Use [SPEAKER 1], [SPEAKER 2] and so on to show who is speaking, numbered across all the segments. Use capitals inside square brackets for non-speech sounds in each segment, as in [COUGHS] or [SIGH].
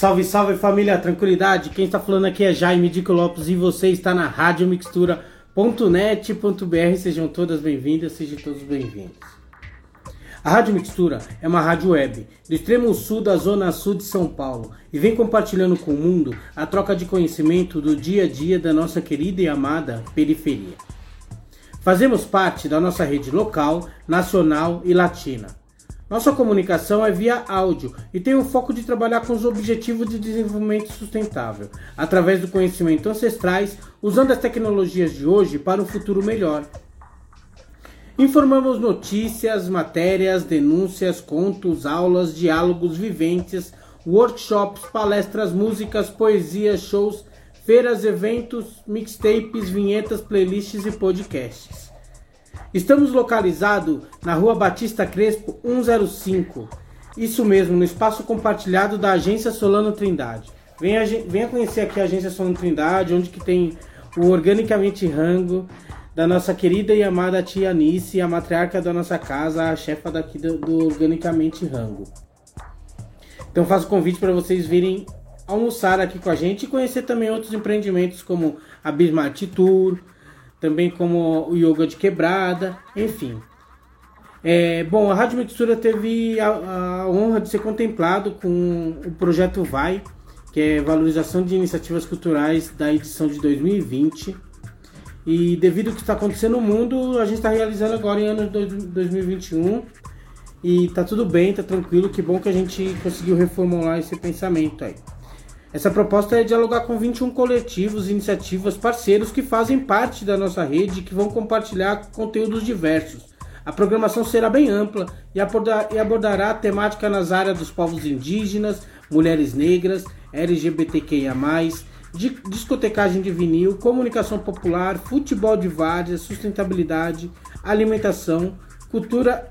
[SPEAKER 1] Salve, salve família, tranquilidade. Quem está falando aqui é Jaime Dico Lopes e você está na Rádio Mixtura.net.br. Sejam todas bem-vindas, sejam todos bem-vindos. A Rádio Mixtura é uma rádio web do extremo sul da zona sul de São Paulo e vem compartilhando com o mundo a troca de conhecimento do dia a dia da nossa querida e amada periferia. Fazemos parte da nossa rede local, nacional e latina. Nossa comunicação é via áudio e tem o foco de trabalhar com os objetivos de desenvolvimento sustentável, através do conhecimento ancestrais, usando as tecnologias de hoje para um futuro melhor. Informamos notícias, matérias, denúncias, contos, aulas, diálogos viventes, workshops, palestras, músicas, poesias, shows, feiras, eventos, mixtapes, vinhetas, playlists e podcasts. Estamos localizados na Rua Batista Crespo 105. Isso mesmo, no espaço compartilhado da Agência Solano Trindade. Venha, venha conhecer aqui a Agência Solano Trindade, onde que tem o Organicamente Rango da nossa querida e amada tia Anice, a matriarca da nossa casa, a chefa daqui do, do Organicamente Rango. Então faço convite para vocês virem almoçar aqui com a gente e conhecer também outros empreendimentos como a Bismarck Tour, também como o yoga de quebrada, enfim. É, bom, a Rádio Mixtura teve a, a, honra de ser contemplado com o projeto VAI, que é Valorização de Iniciativas Culturais da edição de 2020. E devido ao que está acontecendo no mundo, a gente está realizando agora em ano de 2021. E tá tudo bem, tá tranquilo, que bom que a gente conseguiu reformular esse pensamento aí. Essa proposta é dialogar com 21 coletivos, iniciativas, parceiros que fazem parte da nossa rede e que vão compartilhar conteúdos diversos. A programação será bem ampla e, abordará a temática nas áreas dos povos indígenas, mulheres negras, LGBTQIA, discotecagem de vinil, comunicação popular, futebol de várzea, sustentabilidade, alimentação, cultura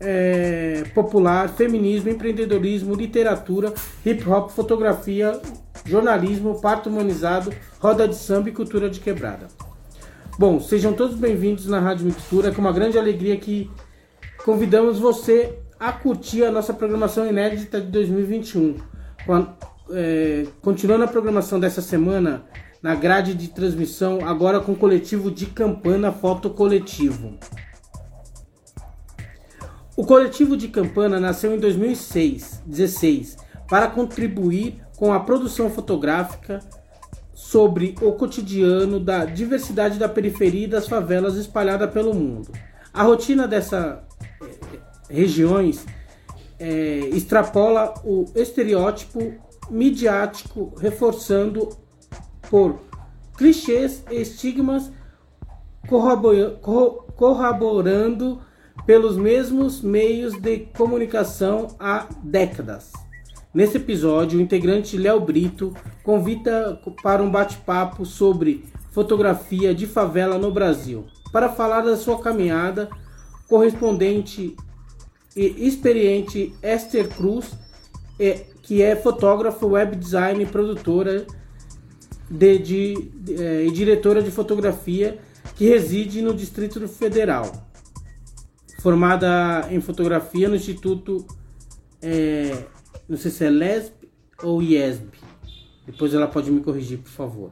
[SPEAKER 1] é, popular, feminismo, empreendedorismo, literatura, hip hop, fotografia, jornalismo, parto humanizado, roda de samba e cultura de quebrada. Bom, sejam todos bem-vindos na Rádio Mixtura, com uma grande alegria que convidamos você a curtir a nossa programação inédita de 2021. É, continuando a programação dessa semana, na grade de transmissão, agora com o coletivo de Campana Foto Coletivo. O coletivo de Campana nasceu em 2006, 16, para contribuir com a produção fotográfica sobre o cotidiano da diversidade da periferia e das favelas espalhada pelo mundo. A rotina dessas eh, regiões é, extrapola o estereótipo midiático, reforçando por clichês e estigmas, corroborando pelos mesmos meios de comunicação há décadas. Nesse episódio, o integrante Léo Brito convida para um bate-papo sobre fotografia de favela no Brasil. Para falar da sua caminhada, correspondente e experiente Esther Cruz, que é fotógrafa, web design e produtora de, de, de, é, e diretora de fotografia que reside no Distrito Federal formada em fotografia no Instituto, é, não sei se é LESB ou IESB. Depois ela pode me corrigir, por favor.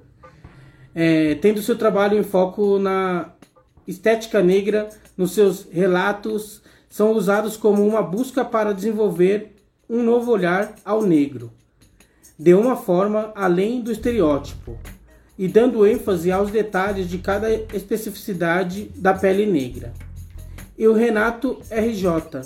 [SPEAKER 1] É, tendo seu trabalho em foco na estética negra, nos seus relatos são usados como uma busca para desenvolver um novo olhar ao negro, de uma forma além do estereótipo, e dando ênfase aos detalhes de cada especificidade da pele negra e o Renato RJ,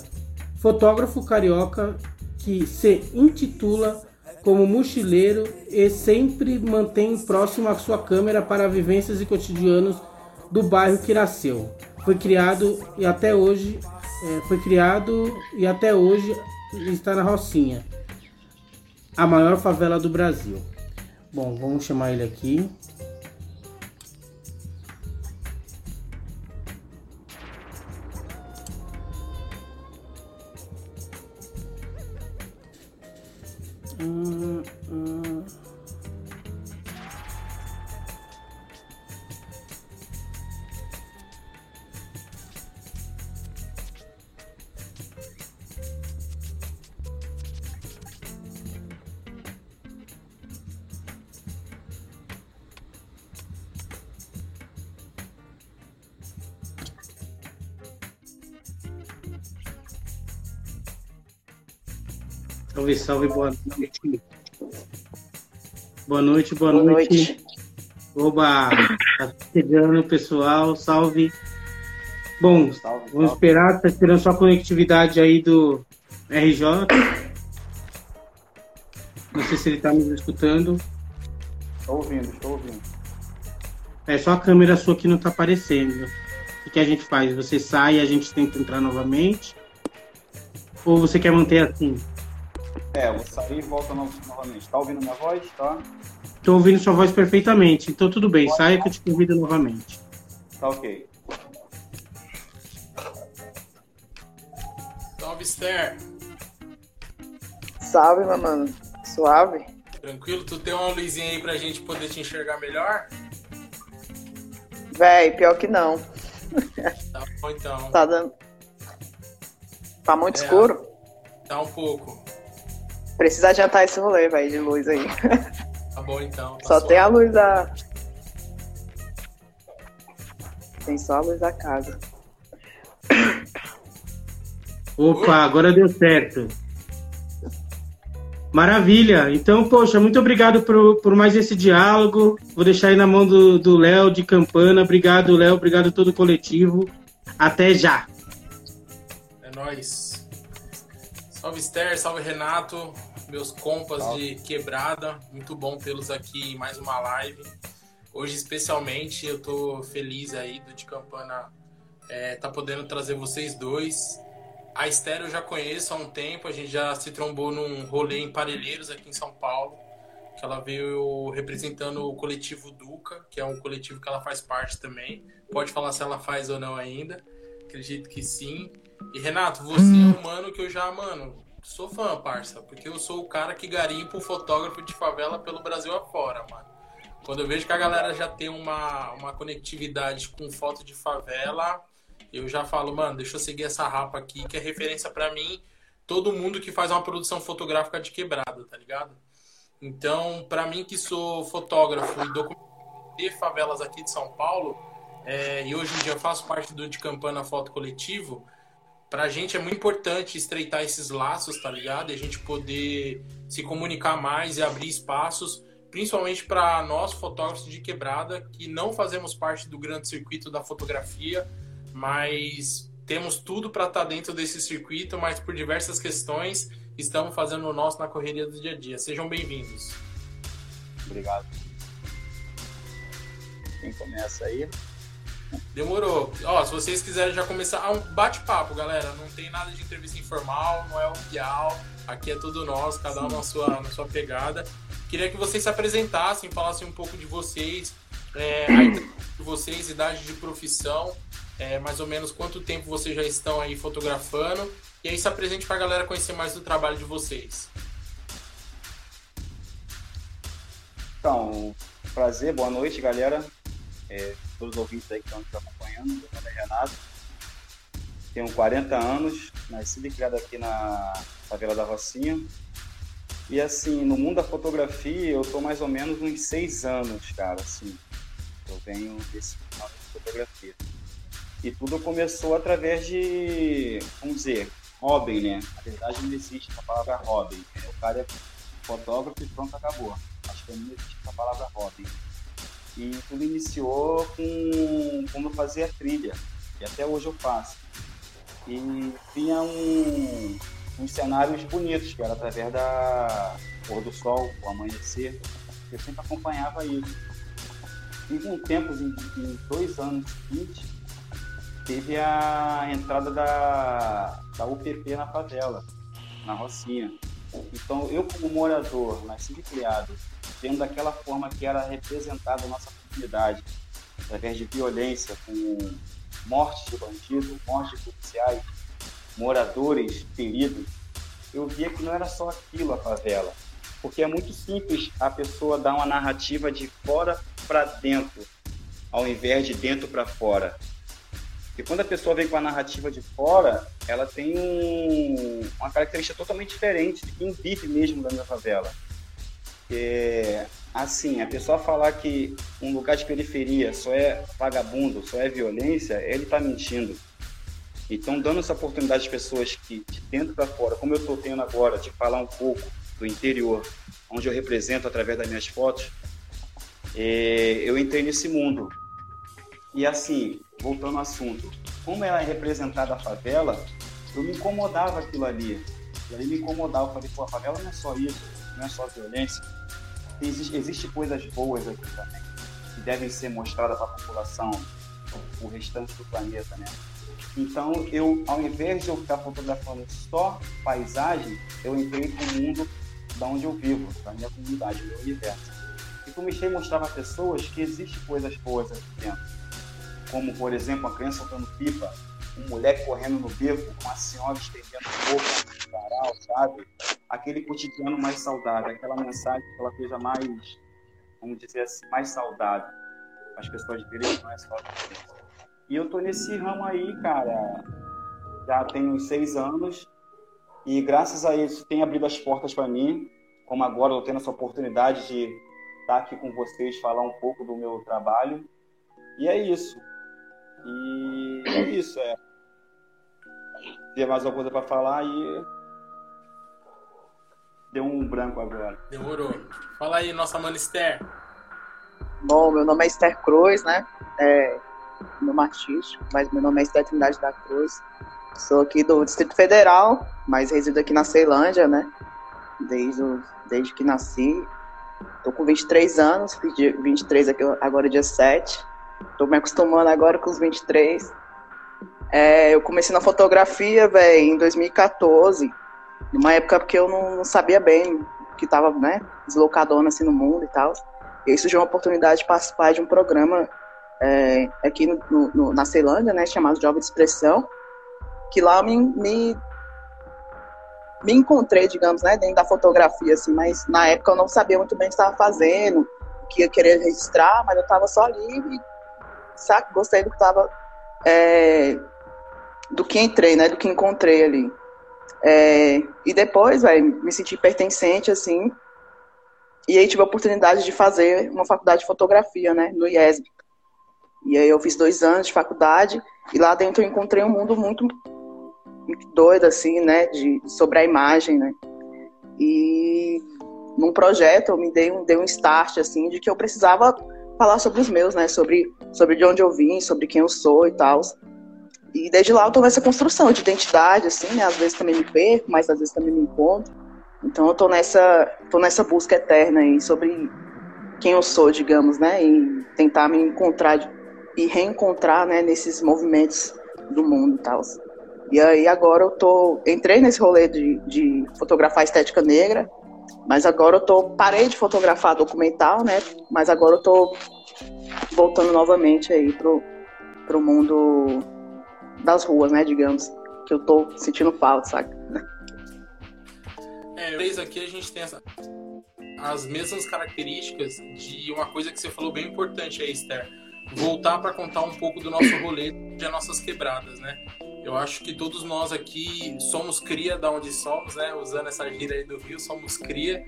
[SPEAKER 1] fotógrafo carioca que se intitula como mochileiro e sempre mantém próximo a sua câmera para vivências e cotidianos do bairro que nasceu. Foi criado e até hoje é, foi criado e até hoje está na Rocinha, a maior favela do Brasil. Bom, vamos chamar ele aqui. Salve, boa noite. Boa noite, boa, boa noite. noite. Oba, tá chegando, pessoal, salve. Bom, salve, vamos salve. esperar, tá esperando só a conectividade aí do RJ. Não sei se ele tá me escutando.
[SPEAKER 2] Estou ouvindo, estou ouvindo.
[SPEAKER 1] É só a câmera sua que não tá aparecendo. O que a gente faz? Você sai e a gente tenta entrar novamente? Ou você quer manter assim?
[SPEAKER 2] É, eu vou sair e volto novamente. Tá ouvindo minha voz? Tá?
[SPEAKER 1] Tô ouvindo sua voz perfeitamente. Então tudo bem, Pode saia que eu te convido novamente.
[SPEAKER 2] Tá ok.
[SPEAKER 3] Salve, Esther.
[SPEAKER 4] Salve, meu mano. Suave?
[SPEAKER 3] Tranquilo? Tu tem uma luzinha aí pra gente poder te enxergar melhor?
[SPEAKER 4] Véi, pior que não.
[SPEAKER 3] Tá bom então.
[SPEAKER 4] Tá dando. Tá muito é, escuro?
[SPEAKER 3] Tá um pouco.
[SPEAKER 4] Precisa adiantar esse rolê, velho, de luz aí. [LAUGHS]
[SPEAKER 3] Tá bom então. Tá
[SPEAKER 4] só suave. tem a luz da. Tem só a luz da casa.
[SPEAKER 1] Opa, agora deu certo. Maravilha. Então, poxa, muito obrigado por, por mais esse diálogo. Vou deixar aí na mão do Léo de Campana. Obrigado, Léo. Obrigado a todo o coletivo. Até já.
[SPEAKER 3] É nóis. Salve, Esther. Salve, Renato. Meus compas salve. de quebrada. Muito bom tê-los aqui em mais uma live. Hoje, especialmente, eu tô feliz aí do de Campana é, tá podendo trazer vocês dois a Esther eu já conheço há um tempo, a gente já se trombou num rolê em Parelheiros aqui em São Paulo, que ela veio representando o coletivo Duca, que é um coletivo que ela faz parte também. Pode falar se ela faz ou não ainda. Acredito que sim. E Renato, você é um mano que eu já, mano, sou fã, parça, porque eu sou o cara que garimpa o fotógrafo de favela pelo Brasil afora, mano. Quando eu vejo que a galera já tem uma, uma conectividade com foto de favela, eu já falo, mano, deixa eu seguir essa rapa aqui, que é referência para mim, todo mundo que faz uma produção fotográfica de quebrada, tá ligado? Então, para mim que sou fotógrafo e documentário de favelas aqui de São Paulo, é, e hoje em dia faço parte do de Campana Foto Coletivo, pra gente é muito importante estreitar esses laços, tá ligado? E a gente poder se comunicar mais e abrir espaços, principalmente para nós fotógrafos de quebrada que não fazemos parte do grande circuito da fotografia, mas temos tudo para estar tá dentro desse circuito, mas por diversas questões estamos fazendo o nosso na correria do dia a dia. Sejam bem-vindos.
[SPEAKER 2] Obrigado. Quem começa aí?
[SPEAKER 3] Demorou. Ó, se vocês quiserem já começar, ah, um bate-papo, galera. Não tem nada de entrevista informal, não é pial. Aqui é tudo nosso, cada um na sua, na sua pegada. Queria que vocês se apresentassem, falassem um pouco de vocês, é, de vocês, idade de profissão, é, mais ou menos quanto tempo vocês já estão aí fotografando. E aí se apresente para a galera conhecer mais do trabalho de vocês.
[SPEAKER 2] Então, prazer, boa noite, galera. É, todos os ouvintes aí que estão nos acompanhando. Meu nome é Renato. Tenho 40 anos, nascido e criado aqui na favela da Rocinha. E assim, no mundo da fotografia, eu tô mais ou menos uns seis anos, cara, assim. Eu venho desse mundo de fotografia. E tudo começou através de, vamos dizer, hobby, né? Na verdade não existe a palavra hobby. O cara é fotógrafo e pronto, acabou. Acho que não existe a palavra hobby. E tudo iniciou com como fazer a trilha, e até hoje eu faço. E tinha um, uns cenários bonitos, que era através da pôr do sol, o amanhecer. Eu sempre acompanhava isso. E com tempos, em, em dois anos seguintes, teve a entrada da, da UPP na favela, na Rocinha. Então, eu como morador, nascido e criado, vendo daquela forma que era representada a nossa comunidade, através de violência, com morte de bandidos, morte de policiais, moradores feridos, eu via que não era só aquilo a favela. Porque é muito simples a pessoa dar uma narrativa de fora para dentro, ao invés de dentro para fora. E quando a pessoa vem com a narrativa de fora, ela tem um, uma característica totalmente diferente de quem vive mesmo da favela. É, assim, a pessoa falar que um lugar de periferia só é vagabundo, só é violência, ele está mentindo. Então, dando essa oportunidade às pessoas que, de dentro para fora, como eu estou tendo agora, de falar um pouco do interior, onde eu represento através das minhas fotos, é, eu entrei nesse mundo. E assim, voltando ao assunto, como ela é representada a favela, eu me incomodava aquilo ali. E aí me incomodava, eu falei, pô, a favela não é só isso, não é só violência. Existe, existe coisas boas aqui também, que devem ser mostradas para a população, o restante do planeta, né? Então, eu, ao invés de eu ficar fotografando só paisagem, eu entrei para o mundo da onde eu vivo, da minha comunidade, do meu universo. E comecei a mostrar para pessoas que existem coisas boas aqui dentro. Como, por exemplo, a criança soltando pipa, um moleque correndo no beco, uma senhora estendendo roupa no varal, sabe? Aquele cotidiano mais saudável, aquela mensagem, aquela coisa mais, vamos dizer assim, mais saudável. As pessoas verem que é só E eu tô nesse ramo aí, cara, já tenho seis anos e graças a isso tem abrido as portas para mim, como agora eu tendo essa oportunidade de estar aqui com vocês, falar um pouco do meu trabalho. E é isso. E é isso, é. Tem mais alguma coisa para falar e deu um branco agora.
[SPEAKER 3] Demorou. Fala aí, nossa mana Esther.
[SPEAKER 4] Bom, meu nome é Esther Cruz, né? É meu nome artístico, mas meu nome é Esther Trindade da Cruz. Sou aqui do Distrito Federal, mas resido aqui na Ceilândia, né? Desde, o, desde que nasci. Tô com 23 anos, fiz 23 aqui agora dia 7. Tô me acostumando agora com os 23. É, eu comecei na fotografia, velho, em 2014. Numa época que eu não, não sabia bem que tava, né, deslocadona assim no mundo e tal. E aí surgiu uma oportunidade de participar de um programa é, aqui no, no, na Ceilândia, né, chamado Jovem de Expressão que lá me, me, me encontrei, digamos, né, dentro da fotografia, assim, mas na época eu não sabia muito bem o que estava fazendo, o que ia querer registrar, mas eu estava só livre, sabe, gostei do que estava, é, do que entrei, né, do que encontrei ali. É, e depois, velho, me senti pertencente, assim, e aí tive a oportunidade de fazer uma faculdade de fotografia, né, no IESB. E aí eu fiz dois anos de faculdade, e lá dentro eu encontrei um mundo muito muito doida, assim, né, de, sobre a imagem, né. E num projeto eu me dei um, dei um start, assim, de que eu precisava falar sobre os meus, né, sobre, sobre de onde eu vim, sobre quem eu sou e tal. E desde lá eu tô nessa construção de identidade, assim, né, às vezes também me perco, mas às vezes também me encontro. Então eu tô nessa, tô nessa busca eterna aí sobre quem eu sou, digamos, né, e tentar me encontrar e reencontrar, né, nesses movimentos do mundo e tal. E aí agora eu tô. Entrei nesse rolê de, de fotografar estética negra, mas agora eu tô. Parei de fotografar documental, né? Mas agora eu tô voltando novamente aí pro, pro mundo das ruas, né, digamos. Que eu tô sentindo falta, saca?
[SPEAKER 3] É, três aqui a gente tem essa, as mesmas características de uma coisa que você falou bem importante aí, Esther. Voltar para contar um pouco do nosso rolê de nossas quebradas, né? Eu acho que todos nós aqui somos cria da onde somos, né? Usando essa gira aí do Rio, somos cria.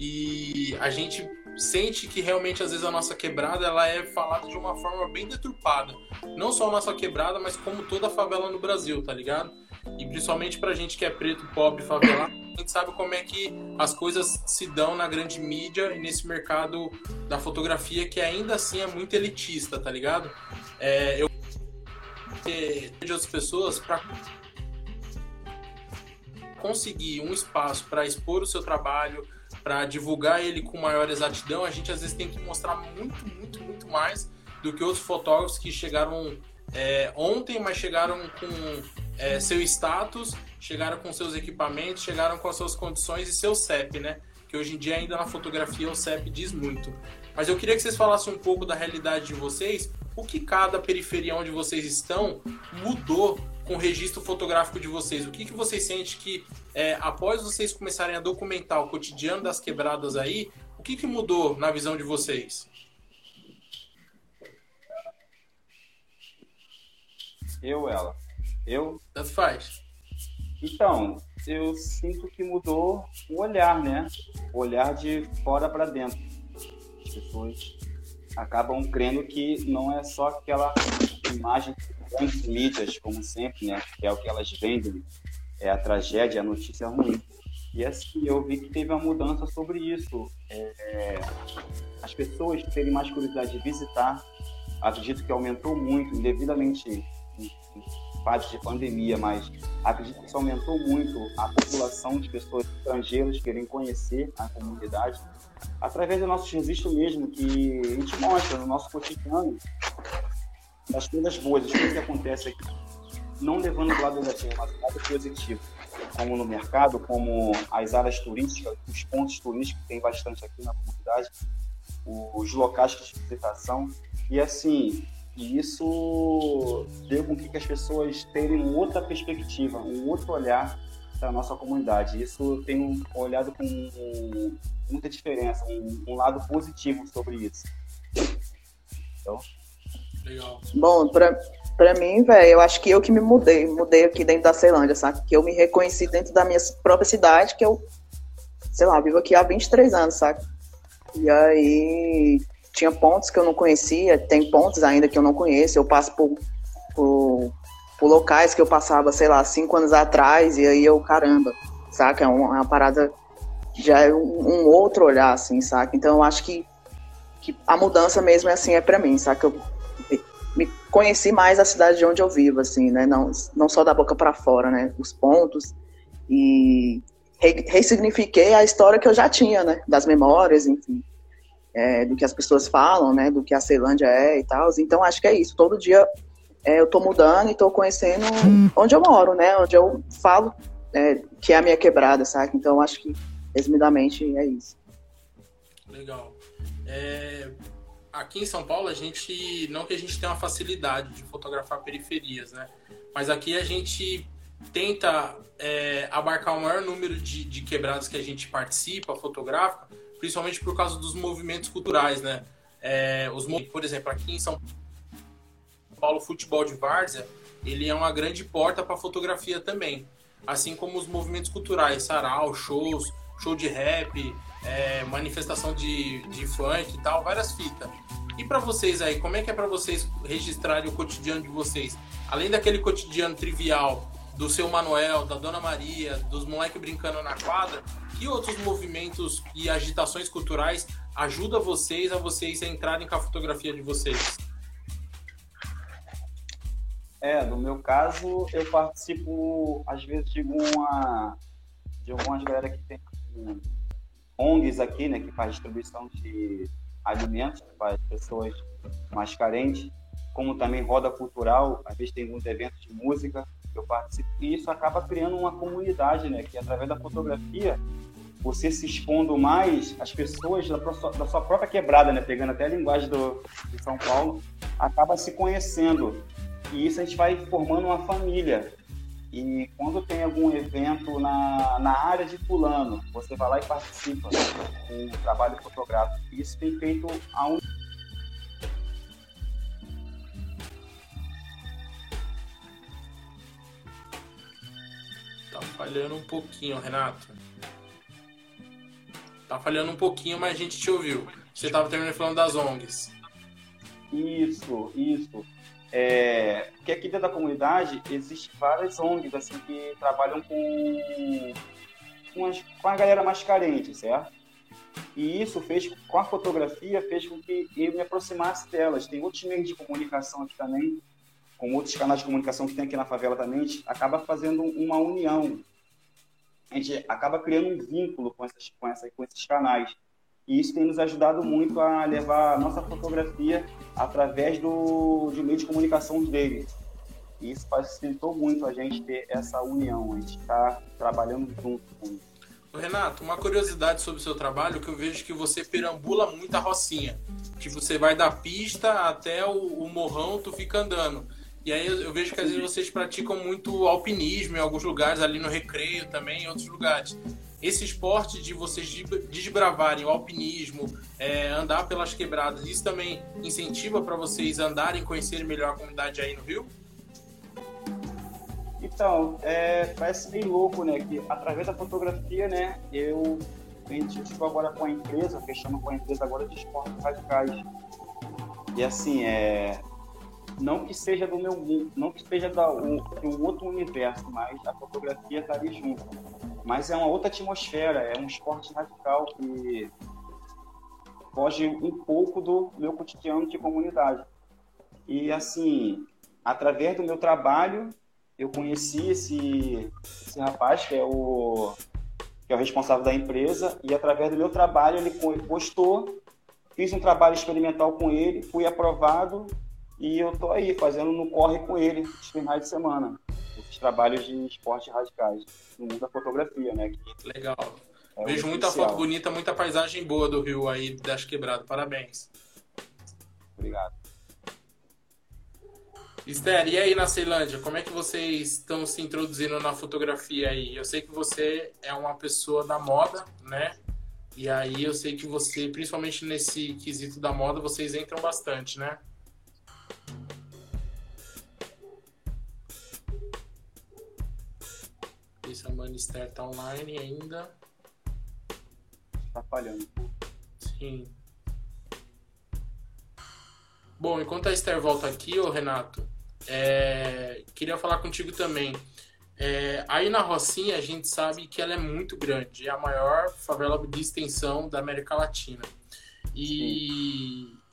[SPEAKER 3] E a gente sente que realmente às vezes a nossa quebrada ela é falada de uma forma bem deturpada. Não só a nossa quebrada, mas como toda a favela no Brasil, tá ligado? E principalmente pra gente que é preto, pobre, favelado, a gente sabe como é que as coisas se dão na grande mídia e nesse mercado da fotografia que ainda assim é muito elitista, tá ligado? É, eu de outras pessoas para conseguir um espaço para expor o seu trabalho, para divulgar ele com maior exatidão, a gente às vezes tem que mostrar muito, muito, muito mais do que outros fotógrafos que chegaram é, ontem, mas chegaram com é, seu status, chegaram com seus equipamentos, chegaram com as suas condições e seu CEP, né? Que hoje em dia ainda na fotografia o CEP diz muito. Mas eu queria que vocês falassem um pouco da realidade de vocês, o que cada periferia onde vocês estão mudou com o registro fotográfico de vocês? O que, que vocês sentem que, é, após vocês começarem a documentar o cotidiano das quebradas aí, o que, que mudou na visão de vocês?
[SPEAKER 2] Eu, ela. Eu?
[SPEAKER 3] Tanto faz.
[SPEAKER 2] Então, eu sinto que mudou o olhar, né? O olhar de fora para dentro. As pessoas acabam crendo que não é só aquela imagem que grandes mídias, como sempre, né, que é o que elas vendem, é a tragédia, a notícia ruim. E assim, eu vi que teve uma mudança sobre isso. É, as pessoas terem mais curiosidade de visitar, acredito que aumentou muito, indevidamente em, em fase de pandemia, mas acredito que isso aumentou muito a população de pessoas estrangeiras querem conhecer a comunidade através do nosso registro mesmo, que a gente mostra no nosso cotidiano das coisas boas, as coisas que acontecem aqui, não levando o lado negativo, mas o lado positivo como no mercado, como as áreas turísticas, os pontos turísticos que tem bastante aqui na comunidade, os locais de visitação. E assim, isso deu com que as pessoas tenham outra perspectiva, um outro olhar da nossa comunidade. Isso tem olhado com muita diferença, um, um lado positivo sobre isso.
[SPEAKER 4] Então, Legal. Bom, para Pra mim, velho, eu acho que eu que me mudei, mudei aqui dentro da Ceilândia, sabe? Que eu me reconheci dentro da minha própria cidade, que eu, sei lá, vivo aqui há 23 anos, sabe? E aí tinha pontos que eu não conhecia, tem pontos ainda que eu não conheço, eu passo por, por, por locais que eu passava, sei lá, cinco anos atrás, e aí eu, caramba, saca? É uma, uma parada, já é um, um, outro olhar, assim, saca? Então eu acho que, que a mudança mesmo é assim, é pra mim, saca? Eu, me conheci mais a cidade de onde eu vivo, assim, né? Não, não só da boca para fora, né? Os pontos e re, ressignifiquei a história que eu já tinha, né? Das memórias, enfim, é, do que as pessoas falam, né? Do que a Ceilândia é e tal. Então acho que é isso. Todo dia é, eu tô mudando e tô conhecendo onde eu moro, né? Onde eu falo é, que é a minha quebrada, sabe? Então acho que resumidamente é isso.
[SPEAKER 3] Legal. É, aqui em São Paulo, a gente. Não que a gente tenha uma facilidade de fotografar periferias, né? Mas aqui a gente tenta é, abarcar o maior número de, de quebradas que a gente participa, fotografa, principalmente por causa dos movimentos culturais, né? É, os, por exemplo, aqui em São Paulo, o futebol de várzea, ele é uma grande porta para fotografia também. Assim como os movimentos culturais, sarau, shows, show de rap, é, manifestação de, de funk e tal, várias fitas. E para vocês aí, como é que é para vocês registrarem o cotidiano de vocês? Além daquele cotidiano trivial do seu Manuel, da Dona Maria, dos moleques brincando na quadra, que outros movimentos e agitações culturais ajudam vocês a vocês entrarem com a fotografia de vocês?
[SPEAKER 2] É, no meu caso, eu participo, às vezes, de uma de algumas galera que tem ONGs aqui, né, que faz distribuição de alimentos para as pessoas mais carentes, como também roda cultural, às vezes tem alguns eventos de música que eu participo, e isso acaba criando uma comunidade, né, que através da fotografia, você se expondo mais, as pessoas da, da sua própria quebrada, né, pegando até a linguagem do, de São Paulo, acaba se conhecendo, e isso a gente vai formando uma família, e quando tem algum evento na, na área de fulano, você vai lá e participa com um trabalho fotográfico. Isso tem feito a um
[SPEAKER 3] Tá falhando um pouquinho, Renato. Tá falhando um pouquinho, mas a gente te ouviu. Você estava terminando falando das ONGs.
[SPEAKER 2] Isso, isso. É, porque aqui dentro da comunidade existe várias ONGs assim, que trabalham com, com, as, com a galera mais carente, certo? E isso fez, com a fotografia, fez com que eu me aproximasse delas. Tem outros meios de comunicação aqui também, como outros canais de comunicação que tem aqui na favela também, acaba fazendo uma união. A gente acaba criando um vínculo com, essas, com, essa, com esses canais. E isso tem nos ajudado muito a levar a nossa fotografia através do, de meio de comunicação dele. E isso facilitou muito a gente ter essa união, a gente está trabalhando junto com.
[SPEAKER 3] Renato, uma curiosidade sobre o seu trabalho que eu vejo que você perambula muito a rocinha. Que você vai da pista até o, o morrão, tu fica andando. E aí eu, eu, vejo que às vezes vocês praticam muito alpinismo em alguns lugares, ali no recreio também, em outros lugares esse esporte de vocês desbravarem o alpinismo, é, andar pelas quebradas, isso também incentiva para vocês andarem e conhecerem melhor a comunidade aí no Rio?
[SPEAKER 2] Então, é, parece bem louco, né? Que através da fotografia, né? Eu identifico agora com a empresa, fechando com a empresa agora de esportes radicais. E assim, é, não que seja do meu mundo, não que seja da, um, de um outro universo, mas a fotografia está ali junto. Mas é uma outra atmosfera, é um esporte radical que foge um pouco do meu cotidiano de comunidade. E assim, através do meu trabalho, eu conheci esse, esse rapaz que é o que é o responsável da empresa e através do meu trabalho ele gostou, fiz um trabalho experimental com ele, fui aprovado e eu tô aí fazendo no corre com ele os finais de semana, esses trabalhos de esportes radicais no mundo da fotografia, né?
[SPEAKER 3] Que Legal. É Vejo muita foto bonita, muita paisagem boa do Rio aí das Quebradas. Parabéns.
[SPEAKER 2] Obrigado.
[SPEAKER 3] Esther, e aí na Ceilândia, como é que vocês estão se introduzindo na fotografia aí? Eu sei que você é uma pessoa da moda, né? E aí eu sei que você, principalmente nesse quesito da moda, vocês entram bastante, né? Esther tá online ainda.
[SPEAKER 2] Tá falhando.
[SPEAKER 3] Sim. Bom, enquanto a Esther volta aqui, ô Renato, é, queria falar contigo também. É, aí na Rocinha a gente sabe que ela é muito grande, é a maior favela de extensão da América Latina. E Sim.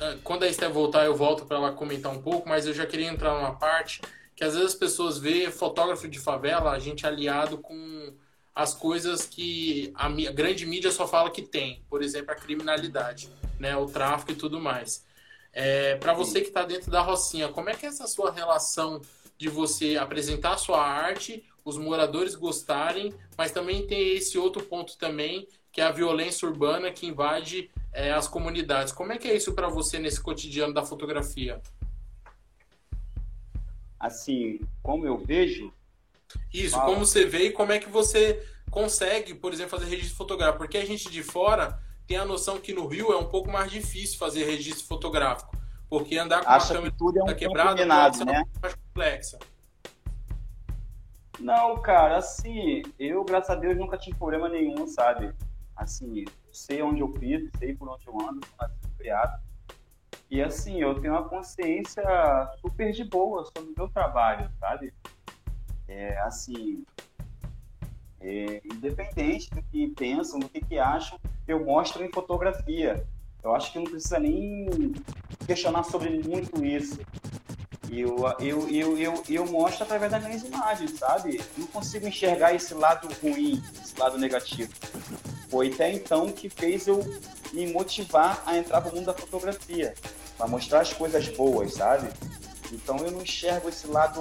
[SPEAKER 3] É, quando a Esther voltar, eu volto para ela comentar um pouco, mas eu já queria entrar numa parte que às vezes as pessoas vê fotógrafo de favela, a gente aliado com as coisas que a, grande mídia só fala que tem, por exemplo, a criminalidade, né, o tráfico e tudo mais. É, para você que está dentro da Rocinha, como é que é essa sua relação de você apresentar a sua arte, os moradores gostarem, mas também tem esse outro ponto também, que é a violência urbana que invade é, as comunidades. Como é que é isso para você nesse cotidiano da fotografia?
[SPEAKER 2] Assim, como eu vejo.
[SPEAKER 3] Isso, fala... como você vê e como é que você consegue, por exemplo, fazer registro fotográfico. Porque a gente de fora tem a noção que no Rio é um pouco mais difícil fazer registro fotográfico. Porque andar com
[SPEAKER 2] Acha uma câmera tudo é um quebrada combinado, né? mais
[SPEAKER 3] complexa.
[SPEAKER 2] Não, cara, assim, eu, graças a Deus, nunca tive problema nenhum, sabe? Assim, sei onde eu piso, sei por onde eu ando, sou criado. E assim, eu tenho uma consciência super de boa sobre o meu trabalho, sabe? É, assim, é, independente do que pensam, do que, que acham, eu mostro em fotografia. Eu acho que não precisa nem questionar sobre muito isso. Eu, eu, eu, eu, eu mostro através das minhas imagens, sabe? Não consigo enxergar esse lado ruim, esse lado negativo. Foi até então que fez eu me motivar a entrar para o mundo da fotografia, para mostrar as coisas boas, sabe? Então eu não enxergo esse lado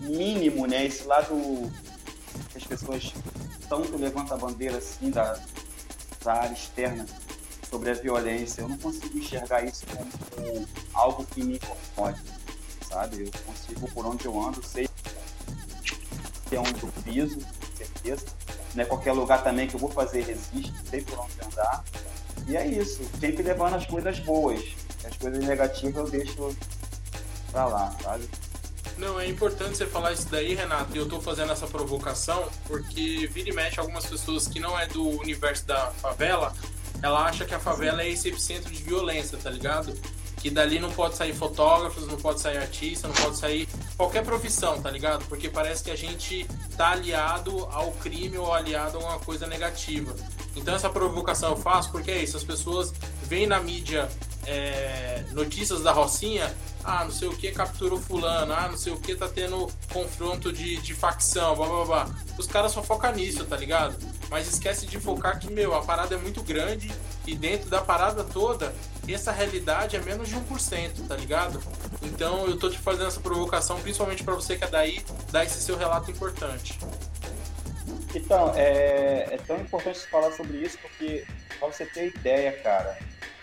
[SPEAKER 2] mínimo, né? Esse lado que as pessoas tanto levantam a bandeira assim da, da área externa sobre a violência. Eu não consigo enxergar isso como, como algo que me incomode, sabe? Eu consigo, por onde eu ando, sei que é onde eu piso, com certeza. Não é qualquer lugar também que eu vou fazer resiste, sei por onde andar. E é isso, sempre levando as coisas boas. As coisas negativas eu deixo pra lá, sabe?
[SPEAKER 3] Não, é importante você falar isso daí, Renato, e eu tô fazendo essa provocação porque vira e mexe algumas pessoas que não é do universo da favela, ela acha que a favela é esse epicentro de violência, tá ligado? Que dali não pode sair fotógrafos, não pode sair artista, não pode sair qualquer profissão, tá ligado? Porque parece que a gente tá aliado ao crime ou aliado a uma coisa negativa. Então essa provocação eu faço porque é isso, as pessoas veem na mídia é, notícias da Rocinha ah, não sei o que capturou fulano, ah, não sei o que tá tendo confronto de, de facção, blá blá blá. Os caras só focam nisso, tá ligado? Mas esquece de focar que, meu, a parada é muito grande e dentro da parada toda, essa realidade é menos de 1%, tá ligado? Então eu tô te fazendo essa provocação, principalmente para você que é daí, dar esse seu relato importante.
[SPEAKER 2] Então, é, é tão importante falar sobre isso porque, pra você ter ideia, cara,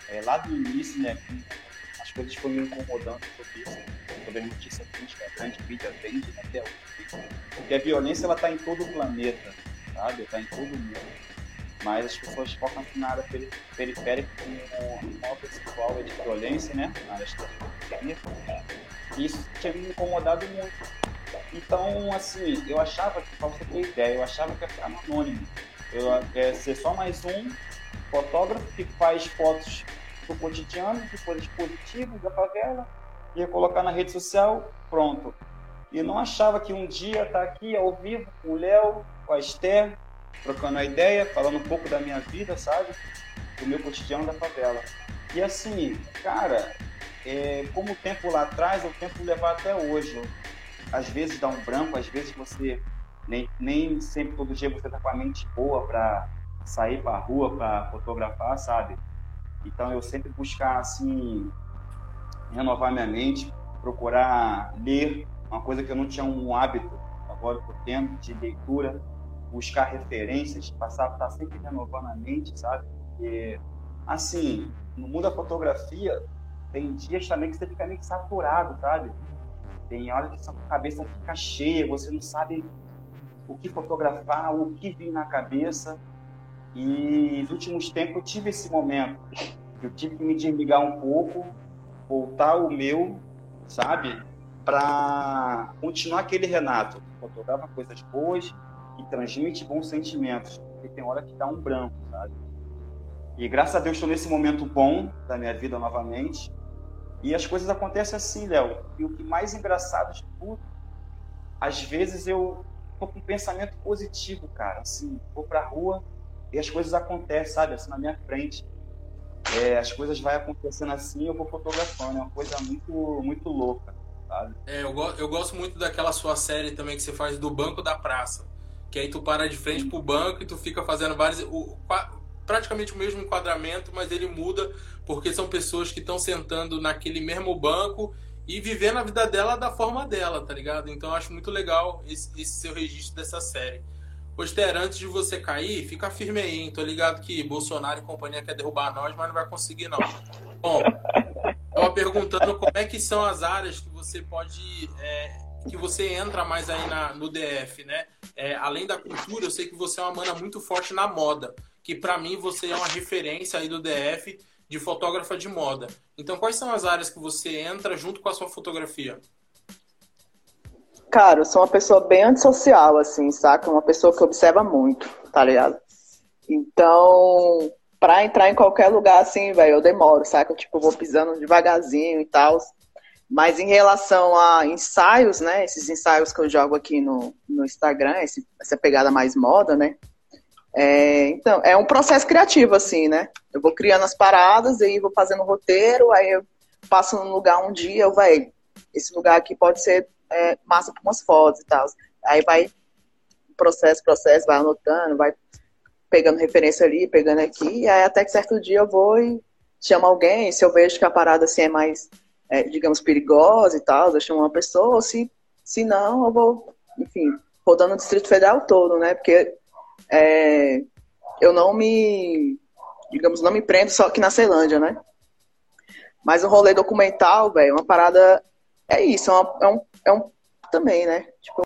[SPEAKER 2] é, lá do início, né, as coisas foram me incomodando sobre isso, sobre a notícia crítica, a grande mídia vende até hoje. Porque a violência ela está em todo o planeta, sabe? Está em todo o mundo. Mas as pessoas focam na área periférica com o maior percentual é de violência, né? Na área da E isso tinha me incomodado muito. Então, assim, eu achava que, você ter ideia, eu achava que ia ficar anônimo. Eu ia ser só mais um fotógrafo que faz fotos do cotidiano, de coisas positivas da favela, ia colocar na rede social, pronto. E não achava que um dia estar tá aqui ao vivo com o Léo, com a Esther, trocando a ideia, falando um pouco da minha vida, sabe? Do meu cotidiano da favela. E assim, cara, é, como o tempo lá atrás, o tempo levar até hoje. Às vezes dá um branco, às vezes você nem, nem sempre todo dia você tá com a mente boa para sair para rua para fotografar, sabe? Então eu sempre buscar assim renovar minha mente, procurar ler uma coisa que eu não tinha um hábito, agora eu tendo de leitura, buscar referências, passar a estar sempre renovando a mente, sabe? Porque assim, no mundo da fotografia tem dias também que você fica meio saturado, sabe? Tem horas que sua cabeça fica cheia, você não sabe o que fotografar, o que vir na cabeça. E nos últimos tempos eu tive esse momento. Eu tive que me desligar um pouco, voltar o meu, sabe? Para continuar aquele Renato, que fotografa coisas boas e transmite bons sentimentos. Porque tem hora que dá um branco, sabe? E graças a Deus estou nesse momento bom da minha vida novamente. E as coisas acontecem assim, Léo. E o que mais engraçado de tudo, às vezes eu tô com um pensamento positivo, cara. Assim, vou pra rua e as coisas acontecem, sabe? Assim, na minha frente. É, as coisas vai acontecendo assim, eu vou fotografando. É uma coisa muito, muito louca, sabe?
[SPEAKER 3] É, eu, go eu gosto muito daquela sua série também que você faz do Banco da Praça. Que aí tu para de frente pro banco e tu fica fazendo vários. O, praticamente o mesmo enquadramento, mas ele muda porque são pessoas que estão sentando naquele mesmo banco e vivendo a vida dela da forma dela, tá ligado? Então eu acho muito legal esse, esse seu registro dessa série. Poster, antes de você cair, fica firme aí, hein? Tô ligado que Bolsonaro e companhia quer derrubar nós, mas não vai conseguir, não. Bom, tava perguntando como é que são as áreas que você pode. É, que você entra mais aí na, no DF, né? É, além da cultura, eu sei que você é uma mana muito forte na moda, que para mim você é uma referência aí do DF de fotógrafa de moda. Então, quais são as áreas que você entra junto com a sua fotografia?
[SPEAKER 4] Cara, eu sou uma pessoa bem antissocial, assim, saca? Uma pessoa que observa muito, tá ligado? Então, pra entrar em qualquer lugar, assim, velho, eu demoro, saca? Tipo, vou pisando devagarzinho e tal. Mas em relação a ensaios, né? Esses ensaios que eu jogo aqui no, no Instagram, esse, essa pegada mais moda, né? É, então, é um processo criativo, assim, né? Eu vou criando as paradas, aí vou fazendo o roteiro, aí eu passo num lugar um dia, eu vai, esse lugar aqui pode ser é, massa para umas fotos e tal. Aí vai processo, processo, vai anotando, vai pegando referência ali, pegando aqui, aí até que certo dia eu vou e chamo alguém, se eu vejo que a parada assim é mais, é, digamos, perigosa e tal, eu chamo uma pessoa, se, se não, eu vou, enfim, rodando o Distrito Federal todo, né? Porque é, eu não me, digamos, não me prendo só aqui na Ceilândia, né? Mas o rolê documental, velho, uma parada. É isso, é, uma, é, um, é um. Também, né? Tipo,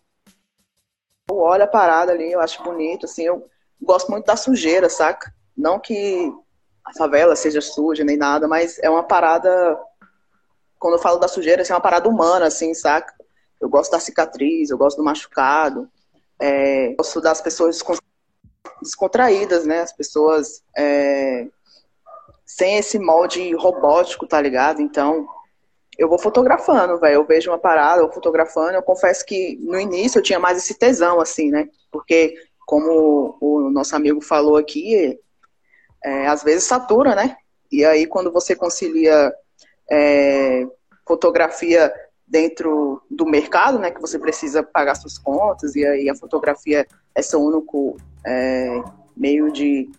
[SPEAKER 4] eu olho a parada ali, eu acho bonito, assim, eu gosto muito da sujeira, saca? Não que a favela seja suja nem nada, mas é uma parada. Quando eu falo da sujeira, assim, é uma parada humana, assim, saca? Eu gosto da cicatriz, eu gosto do machucado, é, gosto das pessoas descontraídas, né? As pessoas é, sem esse molde robótico, tá ligado? Então, eu vou fotografando, velho. Eu vejo uma parada, eu fotografando. Eu confesso que no início eu tinha mais esse tesão, assim, né? Porque, como o nosso amigo falou aqui, é, às vezes satura, né? E aí, quando você concilia é, fotografia dentro do mercado, né? Que você precisa pagar suas contas, e aí a fotografia é seu único é, meio de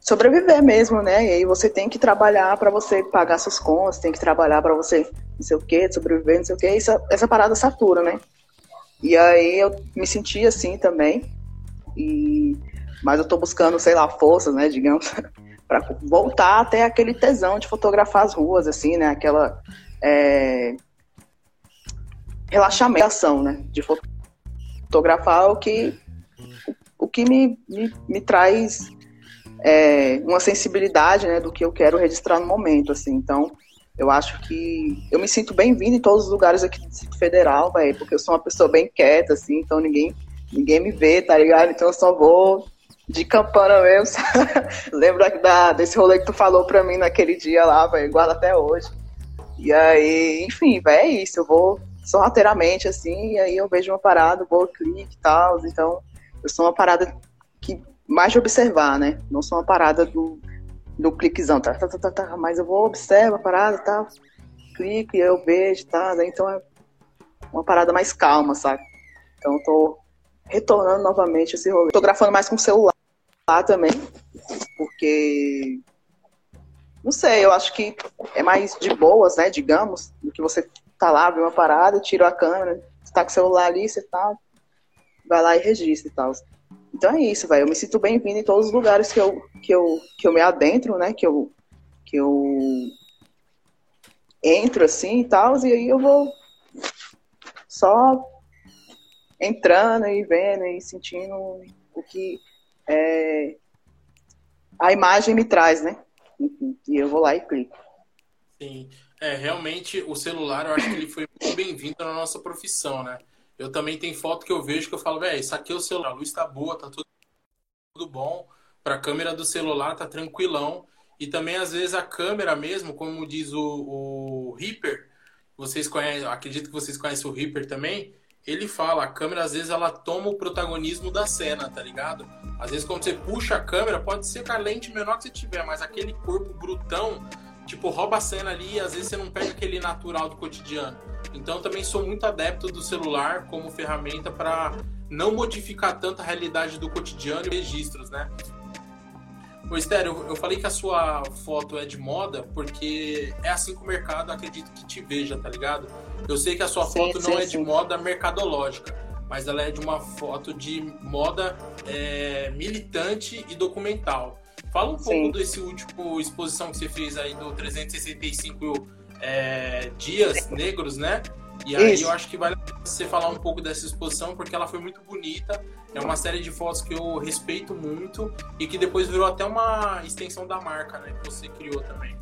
[SPEAKER 4] sobreviver mesmo, né? E aí você tem que trabalhar para você pagar suas contas, tem que trabalhar para você não sei o que, sobreviver, não sei o que. Essa, essa parada satura, né? E aí eu me senti assim também. E mas eu tô buscando, sei lá, forças, né, digamos, [LAUGHS] para voltar até aquele tesão de fotografar as ruas, assim, né? Aquela é, relaxamento, né? De fotografar o que o que me, me, me traz é, uma sensibilidade né, do que eu quero registrar no momento, assim. Então, eu acho que eu me sinto bem-vindo em todos os lugares aqui do Distrito Federal, véio, porque eu sou uma pessoa bem quieta, assim, então ninguém, ninguém me vê, tá ligado? Então eu só vou de campana mesmo. [LAUGHS] Lembra da, desse rolê que tu falou pra mim naquele dia lá, velho, guarda até hoje. E aí, enfim, velho, é isso. Eu vou sorrateiramente, assim, e aí eu vejo uma parada, vou clique e tal. Então, eu sou uma parada que mais de observar, né? Não sou uma parada do, do cliquezão, tá, tá, tá, tá, tá, mas eu vou observar a parada e tal, clique, eu vejo, tá? Então é uma parada mais calma, sabe? Então eu tô retornando novamente esse rolê. Tô gravando mais com o celular também, porque não sei, eu acho que é mais de boas, né, digamos, do que você tá lá, vê uma parada, tira a câmera, você tá com o celular ali, você tá, vai lá e registra e tal. Então é isso, velho. Eu me sinto bem-vindo em todos os lugares que eu, que eu, que eu me adentro, né? Que eu, que eu entro assim e tal, e aí eu vou só entrando e vendo e sentindo o que é, a imagem me traz, né? E eu vou lá e clico.
[SPEAKER 3] Sim. É, realmente o celular, eu acho que ele foi muito bem-vindo na nossa profissão, né? Eu também tenho foto que eu vejo que eu falo, velho, isso aqui é o celular, a luz tá boa, tá tudo, tudo bom. Pra câmera do celular tá tranquilão. E também, às vezes, a câmera mesmo, como diz o, o Reaper, vocês conhecem, acredito que vocês conhecem o Reaper também, ele fala, a câmera às vezes ela toma o protagonismo da cena, tá ligado? Às vezes quando você puxa a câmera, pode ser com a lente menor que você tiver, mas aquele corpo brutão, tipo, rouba a cena ali e às vezes você não pega aquele natural do cotidiano. Então também sou muito adepto do celular como ferramenta para não modificar tanto a realidade do cotidiano e registros, né? Ô, Esther, eu, eu falei que a sua foto é de moda porque é assim que o mercado acredito que te veja, tá ligado? Eu sei que a sua foto sim, não é sim. de moda mercadológica, mas ela é de uma foto de moda é, militante e documental. Fala um pouco desse último exposição que você fez aí do 365 é, dias negros, né? E aí Isso. eu acho que vale você falar um pouco dessa exposição, porque ela foi muito bonita. É uma série de fotos que eu respeito muito e que depois virou até uma extensão da marca, né? Que você criou também.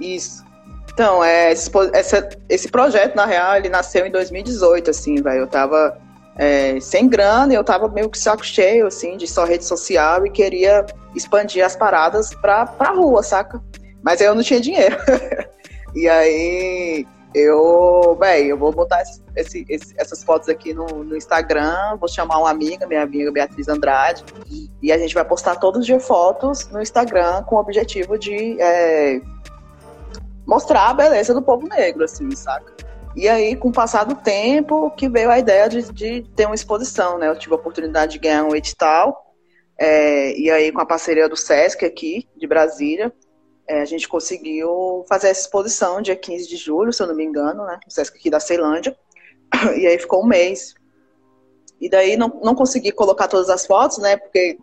[SPEAKER 4] Isso. Então, é, esse, esse projeto, na real, ele nasceu em 2018, assim, velho. Eu tava é, sem grana, eu tava meio que saco cheio, assim, de só rede social e queria expandir as paradas pra, pra rua, saca? Mas eu não tinha dinheiro. [LAUGHS] E aí eu, bem, eu vou botar esse, esse, essas fotos aqui no, no, Instagram, vou chamar uma amiga, minha amiga Beatriz Andrade, e a gente vai postar todos os dias fotos no Instagram com o objetivo de é, mostrar a beleza do povo negro, assim, saca? E aí, com o passar do tempo, que veio a ideia de, de ter uma exposição, né? Eu tive a oportunidade de ganhar um edital, é, e aí com a parceria do Sesc aqui, de Brasília, é, a gente conseguiu fazer essa exposição dia 15 de julho, se eu não me engano, né? No Sesc aqui da Ceilândia. [COUGHS] E aí ficou um mês. E daí não, não consegui colocar todas as fotos, né? Porque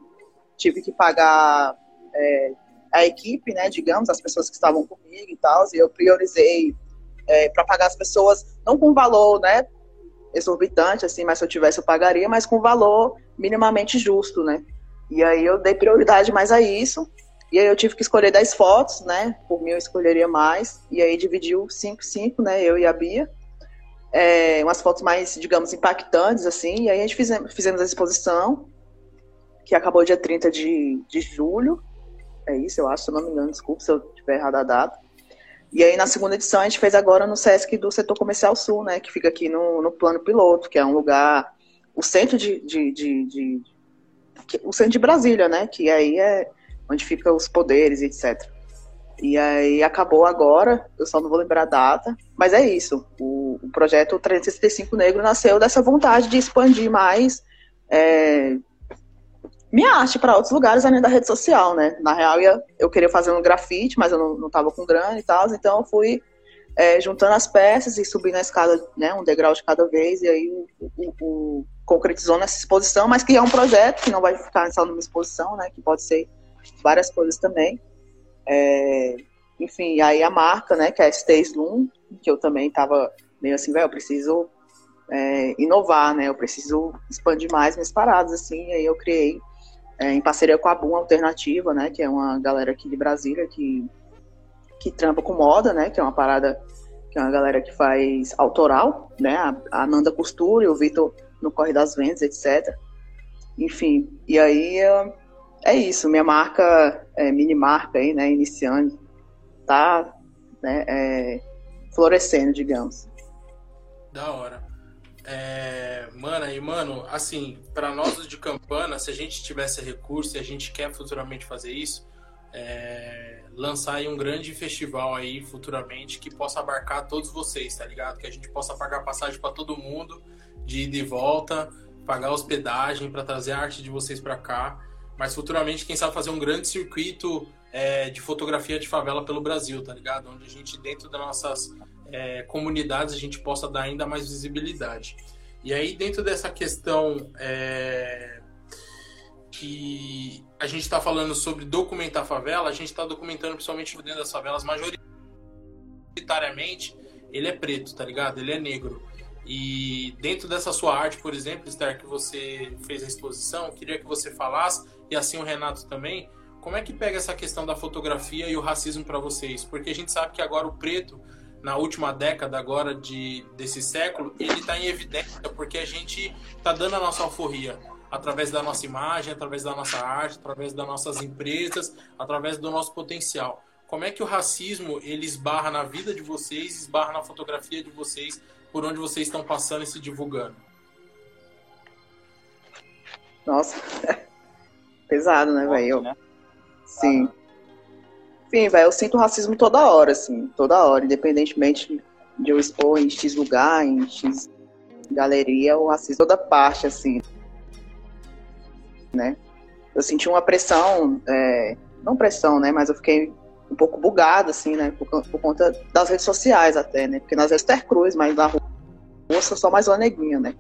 [SPEAKER 4] tive que pagar é, a equipe, né? Digamos, as pessoas que estavam comigo e tal. E eu priorizei é, para pagar as pessoas, não com valor, né? Exorbitante, assim, mas se eu tivesse eu pagaria, mas com valor minimamente justo, né? E aí eu dei prioridade mais a isso. E aí eu tive que escolher 10 fotos, né? Por mim eu escolheria mais. E aí dividiu 5, 5, né? Eu e a Bia. É, umas fotos mais, digamos, impactantes, assim. E aí a gente fizemos, fizemos a exposição, que acabou dia 30 de, de julho. É isso, eu acho, se eu não me engano, desculpa se eu tiver errado a data. E aí na segunda edição a gente fez agora no Sesc do Setor Comercial Sul, né? Que fica aqui no, no plano piloto, que é um lugar. O centro de, de, de, de o centro de Brasília, né? Que aí é onde ficam os poderes, etc. E aí acabou agora, eu só não vou lembrar a data, mas é isso. O, o projeto 365 Negro nasceu dessa vontade de expandir mais é, minha arte para outros lugares além da rede social, né? Na real, eu, eu queria fazer um grafite, mas eu não, não tava com grana e tal, então eu fui é, juntando as peças e subindo a escada, né, um degrau de cada vez, e aí o, o, o, concretizou nessa exposição, mas que é um projeto que não vai ficar só numa exposição, né? Que pode ser várias coisas também. É, enfim, aí a marca, né, que é a Stays Loom, que eu também estava meio assim, velho, eu preciso é, inovar, né, eu preciso expandir mais minhas paradas, assim, aí eu criei, é, em parceria com a Boom Alternativa, né, que é uma galera aqui de Brasília que, que trampa com moda, né, que é uma parada, que é uma galera que faz autoral, né, a, a Nanda Costura e o Vitor no Corre das Vendas, etc., enfim, e aí é isso, minha marca, é, mini marca aí, né, iniciando, tá né, é, florescendo, digamos.
[SPEAKER 3] Da hora. É, mano, e mano, assim, para nós de Campana, se a gente tivesse recurso e a gente quer futuramente fazer isso, é, lançar aí um grande festival aí futuramente que possa abarcar todos vocês, tá ligado? Que a gente possa pagar passagem para todo mundo, de ida e volta, pagar hospedagem para trazer a arte de vocês para cá, mas futuramente, quem sabe fazer um grande circuito é, de fotografia de favela pelo Brasil, tá ligado? Onde a gente, dentro das nossas é, comunidades, a gente possa dar ainda mais visibilidade. E aí, dentro dessa questão é, que a gente está falando sobre documentar a favela, a gente está documentando principalmente dentro das favelas, majoritariamente, ele é preto, tá ligado? Ele é negro. E dentro dessa sua arte, por exemplo, Esther, que você fez a exposição, queria que você falasse, e assim o Renato também, como é que pega essa questão da fotografia e o racismo para vocês? Porque a gente sabe que agora o preto, na última década agora de, desse século, ele está em evidência porque a gente está dando a nossa alforria através da nossa imagem, através da nossa arte, através das nossas empresas, através do nosso potencial. Como é que o racismo ele esbarra na vida de vocês, esbarra na fotografia de vocês, por onde vocês estão passando e se divulgando?
[SPEAKER 4] Nossa, [LAUGHS] pesado, né, velho? Né? Sim. Enfim, velho, eu sinto racismo toda hora, assim, toda hora, independentemente de eu expor em X lugar, em X galeria, o racismo toda parte, assim, né? Eu senti uma pressão, é, não pressão, né, mas eu fiquei um pouco bugado, assim, né, por, por, conta das redes sociais até, né, porque nas redes ter cruz, mas na rua eu sou só mais uma neguinha, né?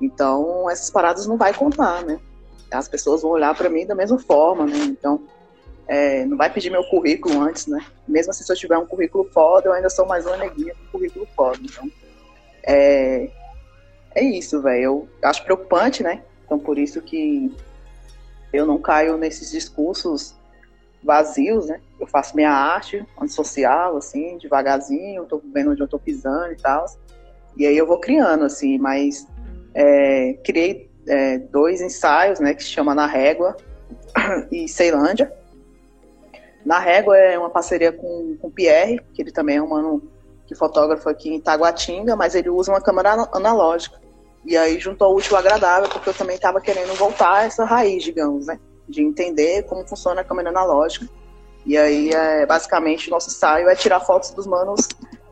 [SPEAKER 4] Então, essas paradas não vai contar, né? As pessoas vão olhar para mim da mesma forma, né? Então, é, não vai pedir meu currículo antes, né? Mesmo assim, se eu tiver um currículo foda, eu ainda sou mais uma neguinha com currículo foda. Então, é, é isso, velho. Eu acho preocupante, né? Então, por isso que eu não caio nesses discursos vazios, né? Eu faço minha arte antissocial, assim, devagarzinho, tô vendo onde eu tô pisando e tal. E aí eu vou criando, assim, mas é, criei é, dois ensaios, né, que se chama Na Régua [CLEARS THROAT] e Ceilândia. Na Régua é uma parceria com, o Pierre, que ele também é um mano que fotógrafo aqui em Taguatinga, mas ele usa uma câmera analógica. E aí juntou o útil ao agradável, porque eu também estava querendo voltar a essa raiz, digamos, né? De entender como funciona a câmera analógica. E aí, é, basicamente, nosso ensaio é tirar fotos dos manos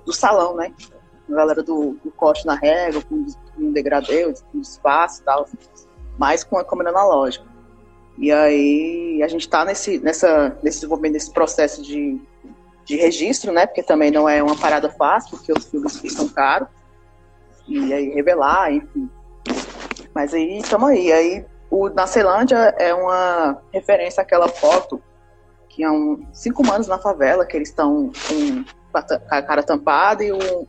[SPEAKER 4] do salão, né? A galera do, do corte na régua, com, com degradê, com espaço e tal, mas com a câmera analógica. E aí a gente está nesse, nessa, nesse desenvolvimento desse processo de, de registro, né? Porque também não é uma parada fácil, porque os filmes são caros. E aí revelar, enfim. Mas aí estamos aí. Aí o na Ceilândia é uma referência àquela foto que é um cinco anos na favela, que eles estão com a cara tampada e, um,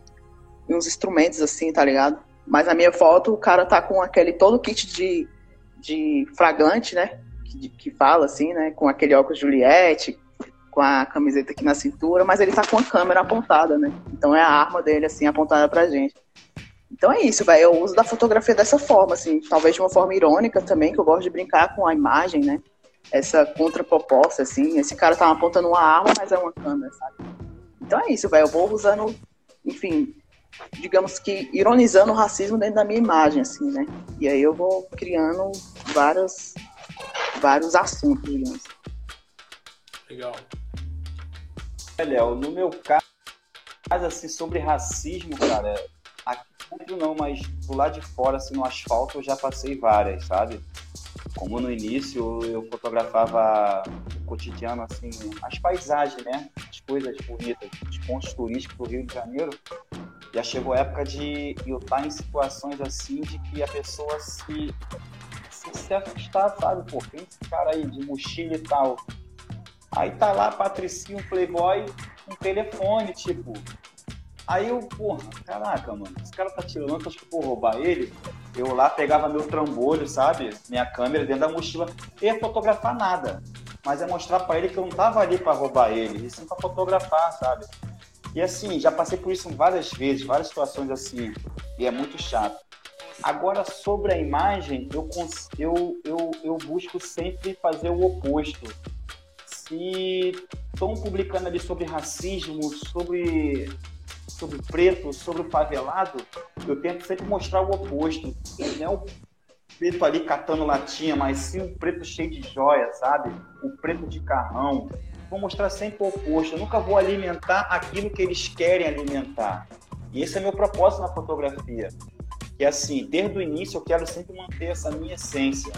[SPEAKER 4] uns instrumentos assim, tá ligado? Mas na minha foto o cara tá com aquele todo kit de, de fragante, né? que, que fala assim, né? Com aquele óculos Juliette, com a camiseta aqui na cintura, mas ele tá com a câmera apontada, né? Então é a arma dele, assim, apontada pra gente. Então é isso, velho. Eu uso da fotografia dessa forma, assim, talvez de uma forma irônica também, que eu gosto de brincar com a imagem, né? Essa contraproposta, assim. Esse cara tá apontando uma arma, mas é uma câmera, sabe? Então é isso, velho. Eu vou usando, enfim, digamos que ironizando o racismo dentro da minha imagem, assim, né? E aí eu vou criando várias vários assuntos, digamos.
[SPEAKER 3] Legal.
[SPEAKER 2] Léo, no meu caso, assim, sobre racismo, cara, aqui dentro não, mas do lado de fora, assim, no asfalto, eu já passei várias, sabe? Como no início eu fotografava o cotidiano, assim, as paisagens, né? As coisas bonitas, os pontos turísticos do Rio de Janeiro. Já chegou a época de eu estar em situações assim de que a pessoa se se assustar, sabe? Pô, quem esse cara aí de mochila e tal? Aí tá lá Patricinho, um playboy, um telefone, tipo. Aí eu, porra, caraca, mano, esse cara tá tirando, acho que eu vou roubar ele. Eu lá pegava meu trambolho, sabe? Minha câmera dentro da mochila. E ia fotografar nada. Mas é mostrar para ele que eu não tava ali para roubar ele, e sim pra fotografar, sabe? E assim, já passei por isso várias vezes, várias situações assim. E é muito chato. Agora, sobre a imagem, eu, eu, eu, eu busco sempre fazer o oposto. Se estão publicando ali sobre racismo, sobre, sobre preto, sobre o favelado, eu tento sempre mostrar o oposto. Não é o preto ali catando latinha, mas sim o preto cheio de joia, sabe? O preto de carrão. Vou mostrar sempre o oposto. Eu nunca vou alimentar aquilo que eles querem alimentar. E esse é meu propósito na fotografia. Que é assim, desde o início eu quero sempre manter essa minha essência,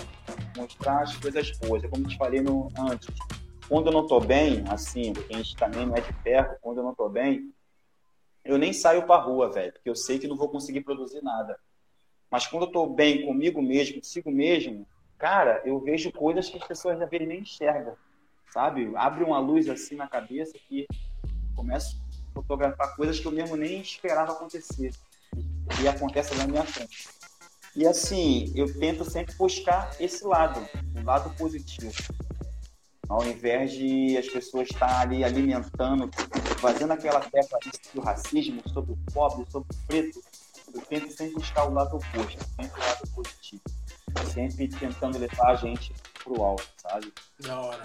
[SPEAKER 2] mostrar as coisas boas. É como te falei no, antes. Quando eu não estou bem, assim, porque a gente também não é de ferro, quando eu não estou bem, eu nem saio para rua, velho, porque eu sei que não vou conseguir produzir nada. Mas quando eu estou bem comigo mesmo, consigo mesmo, cara, eu vejo coisas que as pessoas às vezes nem enxergam, sabe? Abre uma luz assim na cabeça que começo a fotografar coisas que eu mesmo nem esperava acontecer e acontece na minha frente. E assim, eu tento sempre buscar esse lado, o lado positivo. Ao invés de as pessoas estar ali alimentando, fazendo aquela tecla sobre o racismo, sobre o pobre, sobre o preto, eu tento sempre buscar o lado oposto, sempre o lado positivo. Sempre tentando levar a gente pro alto, sabe?
[SPEAKER 3] Da hora.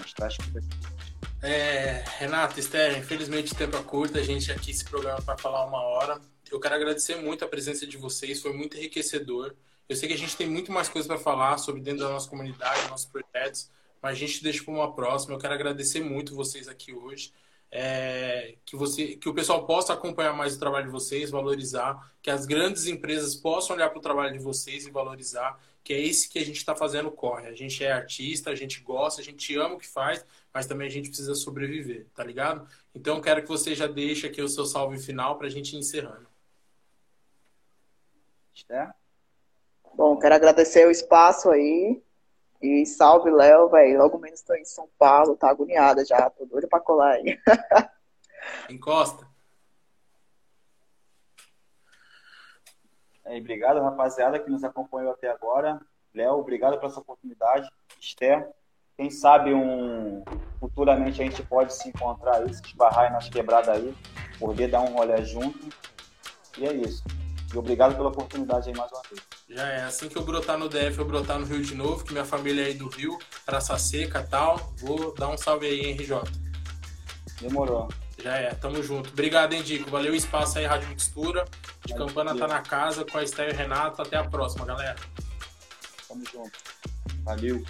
[SPEAKER 3] É, Renato, Esther, infelizmente o tempo é curto, a gente aqui esse programa para falar uma hora. Eu quero agradecer muito a presença de vocês, foi muito enriquecedor. Eu sei que a gente tem muito mais coisas para falar sobre dentro da nossa comunidade, nossos projetos, mas a gente deixa para uma próxima. Eu quero agradecer muito vocês aqui hoje. É, que você que o pessoal possa acompanhar mais o trabalho de vocês, valorizar, que as grandes empresas possam olhar para o trabalho de vocês e valorizar, que é esse que a gente está fazendo corre. A gente é artista, a gente gosta, a gente ama o que faz, mas também a gente precisa sobreviver, tá ligado? Então quero que você já deixe aqui o seu salve final para a gente ir encerrando.
[SPEAKER 4] É. Bom, quero agradecer o espaço aí. E salve, Léo, velho. Logo menos estou em São Paulo, tá agoniada já. Tô doida pra colar aí. [LAUGHS]
[SPEAKER 3] Encosta.
[SPEAKER 2] É, obrigado, rapaziada, que nos acompanhou até agora. Léo, obrigado pela essa oportunidade. Esther, quem sabe um futuramente a gente pode se encontrar aí, se esbarrar aí nas quebradas aí, poder dar um rolê junto. E é isso. E obrigado pela oportunidade aí mais uma vez.
[SPEAKER 3] Já é. Assim que eu brotar no DF, eu brotar no Rio de novo, que minha família é aí do Rio, Praça Seca e tal. Vou dar um salve aí, hein, RJ.
[SPEAKER 2] Demorou.
[SPEAKER 3] Já é, tamo junto. Obrigado, hein, Dico. Valeu o espaço aí, Rádio Mixtura. De Valeu. Campana tá na casa com a Esther e o Renato. Até a próxima, galera.
[SPEAKER 2] Tamo junto. Valeu.